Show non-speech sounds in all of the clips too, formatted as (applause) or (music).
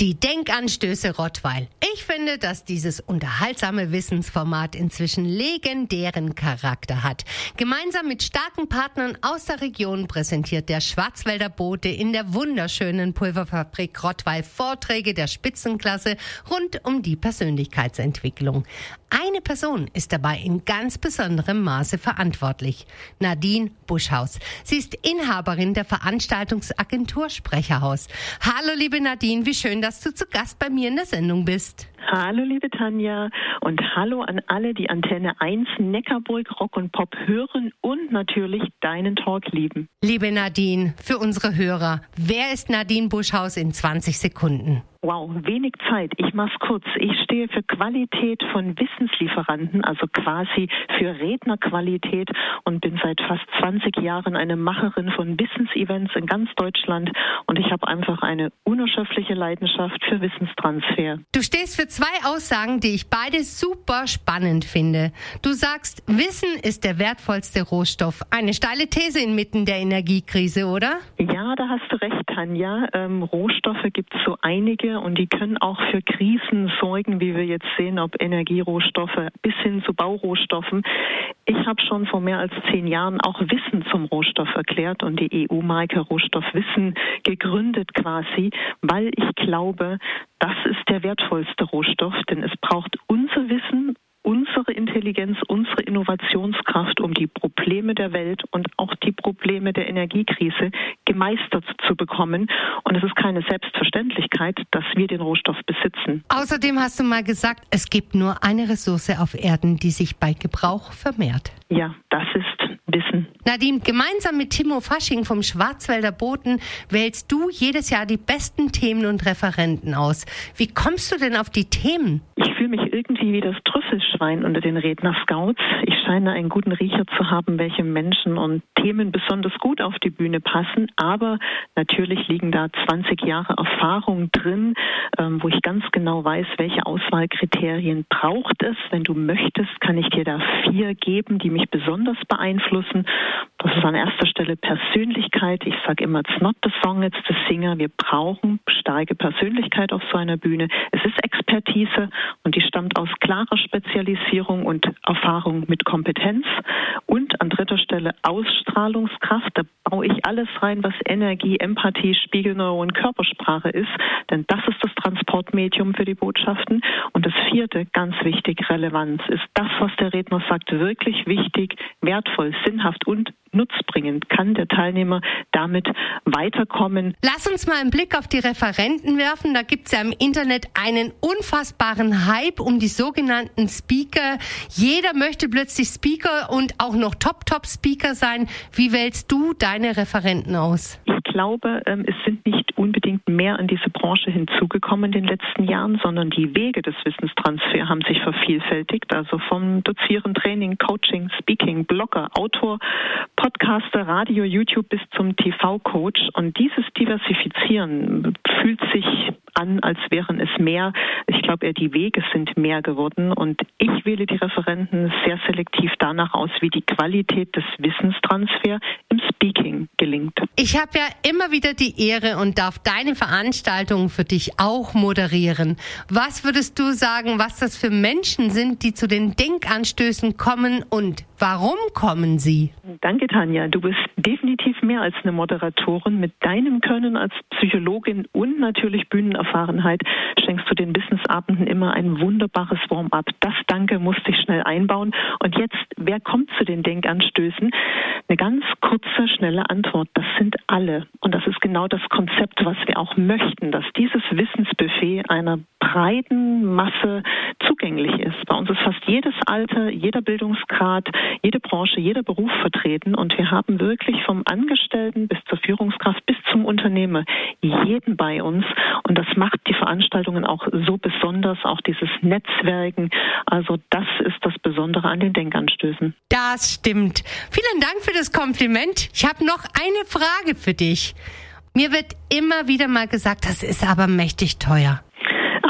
Die Denkanstöße Rottweil. Ich finde, dass dieses unterhaltsame Wissensformat inzwischen legendären Charakter hat. Gemeinsam mit starken Partnern aus der Region präsentiert der Schwarzwälder Bote in der wunderschönen Pulverfabrik Rottweil Vorträge der Spitzenklasse rund um die Persönlichkeitsentwicklung. Eine Person ist dabei in ganz besonderem Maße verantwortlich. Nadine Buschhaus. Sie ist Inhaberin der Veranstaltungsagentur Sprecherhaus. Hallo liebe Nadine, wie schön, dass du zu Gast bei mir in der Sendung bist. Hallo liebe Tanja und hallo an alle, die Antenne 1 Neckarburg Rock und Pop hören und natürlich deinen Talk lieben. Liebe Nadine, für unsere Hörer, wer ist Nadine Buschhaus in 20 Sekunden? Wow, wenig Zeit. Ich mach's kurz. Ich stehe für Qualität von Wissenslieferanten, also quasi für Rednerqualität und bin seit fast 20 Jahren eine Macherin von Wissensevents in ganz Deutschland und ich habe einfach eine unerschöpfliche Leidenschaft für Wissenstransfer. Du stehst für zwei Aussagen, die ich beide super spannend finde. Du sagst, Wissen ist der wertvollste Rohstoff. Eine steile These inmitten der Energiekrise, oder? Ja, da hast du recht, Tanja. Ähm, Rohstoffe gibt es so einige und die können auch für Krisen sorgen, wie wir jetzt sehen, ob Energierohstoffe bis hin zu Baurohstoffen. Ich habe schon vor mehr als zehn Jahren auch Wissen zum Rohstoff erklärt und die EU-Marke Rohstoffwissen gegründet quasi, weil ich glaube, das ist der wertvollste Rohstoff, denn es braucht unser Wissen Intelligenz, unsere Innovationskraft, um die Probleme der Welt und auch die Probleme der Energiekrise gemeistert zu bekommen. Und es ist keine Selbstverständlichkeit, dass wir den Rohstoff besitzen. Außerdem hast du mal gesagt, es gibt nur eine Ressource auf Erden, die sich bei Gebrauch vermehrt. Ja, das ist Wissen. Nadine, gemeinsam mit Timo Fasching vom Schwarzwälder Boten wählst du jedes Jahr die besten Themen und Referenten aus. Wie kommst du denn auf die Themen? Ich fühle mich irgendwie wie das Trüffelschwein unter den Redner-Scouts. Ich scheine einen guten Riecher zu haben, welche Menschen und Themen besonders gut auf die Bühne passen. Aber natürlich liegen da 20 Jahre Erfahrung drin, ähm, wo ich ganz genau weiß, welche Auswahlkriterien braucht es. Wenn du möchtest, kann ich dir da vier geben, die mich besonders beeinflussen. Das ist an erster Stelle Persönlichkeit. Ich sage immer, it's not the song, it's the singer. Wir brauchen starke Persönlichkeit auf so einer Bühne. Es ist Expertise und die stammt aus klarer Spezialisierung und Erfahrung mit Kompetenz. Und an dritter Stelle Ausstrahlungskraft. Da baue ich alles rein, was Energie, Empathie, Spiegelneuron, Körpersprache ist. Denn das ist das Transportmedium für die Botschaften. Und das vierte, ganz wichtig, Relevanz. Ist das, was der Redner sagt, wirklich wichtig, wertvoll, sinnhaft und nutzbringend? Kann der Teilnehmer damit weiterkommen? Lass uns mal einen Blick auf die Referenten werfen. Da gibt es ja im Internet einen unfassbaren Hype um die sogenannten Speaker. Jeder möchte plötzlich Speaker und auch noch Top-Top-Speaker sein. Wie wählst du deine Referenten aus? Ich glaube, ähm, es sind nicht mehr an diese Branche hinzugekommen in den letzten Jahren, sondern die Wege des Wissenstransfers haben sich vervielfältigt. Also vom Dozieren, Training, Coaching, Speaking, Blogger, Autor, Podcaster, Radio, YouTube bis zum TV-Coach. Und dieses Diversifizieren fühlt sich an, als wären es mehr. Ich glaube eher die Wege sind mehr geworden. Und ich wähle die Referenten sehr selektiv danach aus, wie die Qualität des Wissenstransfers im Speaking gelingt. Ich habe ja immer wieder die Ehre und darf deine Veranstaltung für dich auch moderieren. Was würdest du sagen, was das für Menschen sind, die zu den Denkanstößen kommen und warum kommen sie? Danke, Tanja. Du bist definitiv mehr als eine Moderatorin. Mit deinem Können als Psychologin und natürlich Bühnenerfahrenheit schenkst du den Wissensabenden immer ein wunderbares Warm-up. Das Danke musste ich schnell einbauen. Und jetzt, wer kommt zu den Denkanstößen? Eine ganz kurze, schnelle Antwort. Das sind alle. Und das ist genau das Konzept, was wir auch möchten, dass dieses Wissensbuffet einer breiten Masse zugänglich ist. Bei uns ist fast jedes Alter, jeder Bildungsgrad, jede Branche, jeder Beruf vertreten und wir haben wirklich vom Angestellten bis zur Führungskraft bis zum Unternehmer jeden bei uns und das macht die Veranstaltungen auch so besonders, auch dieses Netzwerken. Also das ist das Besondere an den Denkanstößen. Das stimmt. Vielen Dank für das Kompliment. Ich habe noch eine Frage für dich. Mir wird immer wieder mal gesagt, das ist aber mächtig teuer.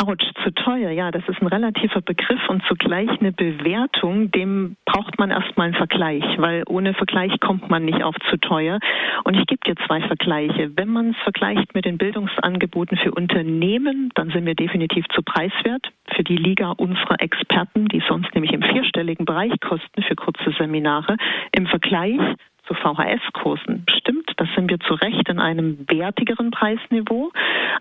Autsch, zu teuer. Ja, das ist ein relativer Begriff und zugleich eine Bewertung. Dem braucht man erstmal einen Vergleich, weil ohne Vergleich kommt man nicht auf zu teuer. Und ich gebe dir zwei Vergleiche. Wenn man es vergleicht mit den Bildungsangeboten für Unternehmen, dann sind wir definitiv zu preiswert für die Liga unserer Experten, die sonst nämlich im vierstelligen Bereich kosten für kurze Seminare. Im Vergleich zu VHS-Kursen. Stimmt, das sind wir zu Recht in einem wertigeren Preisniveau,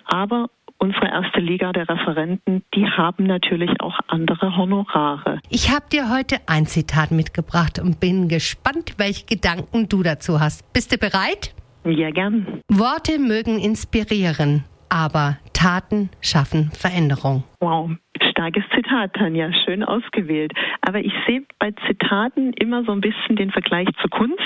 aber unsere erste Liga der Referenten, die haben natürlich auch andere Honorare. Ich habe dir heute ein Zitat mitgebracht und bin gespannt, welche Gedanken du dazu hast. Bist du bereit? Ja, gern. Worte mögen inspirieren, aber Taten schaffen Veränderung. Wow, starkes Zitat, Tanja, schön ausgewählt. Aber ich sehe bei Zitaten immer so ein bisschen den Vergleich zur Kunst.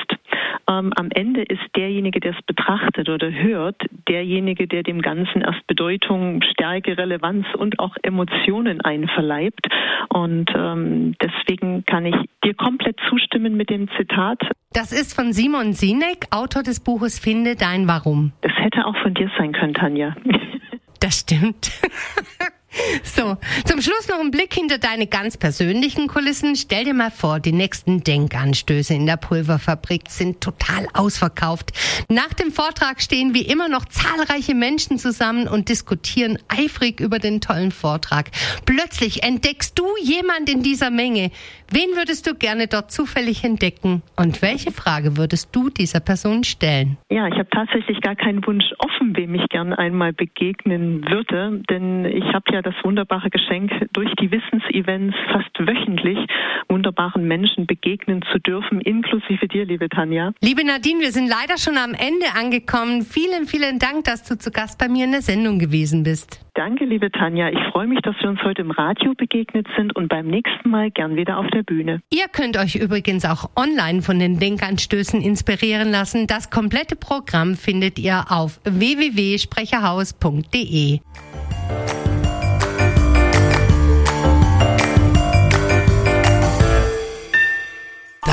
Ähm, am Ende ist derjenige, der es betrachtet oder hört, derjenige, der dem Ganzen erst Bedeutung, Stärke, Relevanz und auch Emotionen einverleibt. Und ähm, deswegen kann ich dir komplett zustimmen mit dem Zitat. Das ist von Simon Sinek, Autor des Buches Finde dein Warum. Das hätte auch von dir sein können, Tanja. Das stimmt. (laughs) So, zum Schluss noch ein Blick hinter deine ganz persönlichen Kulissen. Stell dir mal vor, die nächsten Denkanstöße in der Pulverfabrik sind total ausverkauft. Nach dem Vortrag stehen wie immer noch zahlreiche Menschen zusammen und diskutieren eifrig über den tollen Vortrag. Plötzlich entdeckst du jemand in dieser Menge. Wen würdest du gerne dort zufällig entdecken? Und welche Frage würdest du dieser Person stellen? Ja, ich habe tatsächlich gar keinen Wunsch offen, wem ich gern einmal begegnen würde, denn ich habe ja das wunderbare Geschenk, durch die Wissensevents fast wöchentlich wunderbaren Menschen begegnen zu dürfen, inklusive dir, liebe Tanja. Liebe Nadine, wir sind leider schon am Ende angekommen. Vielen, vielen Dank, dass du zu Gast bei mir in der Sendung gewesen bist. Danke, liebe Tanja. Ich freue mich, dass wir uns heute im Radio begegnet sind und beim nächsten Mal gern wieder auf der Bühne. Ihr könnt euch übrigens auch online von den Denkanstößen inspirieren lassen. Das komplette Programm findet ihr auf www.sprecherhaus.de.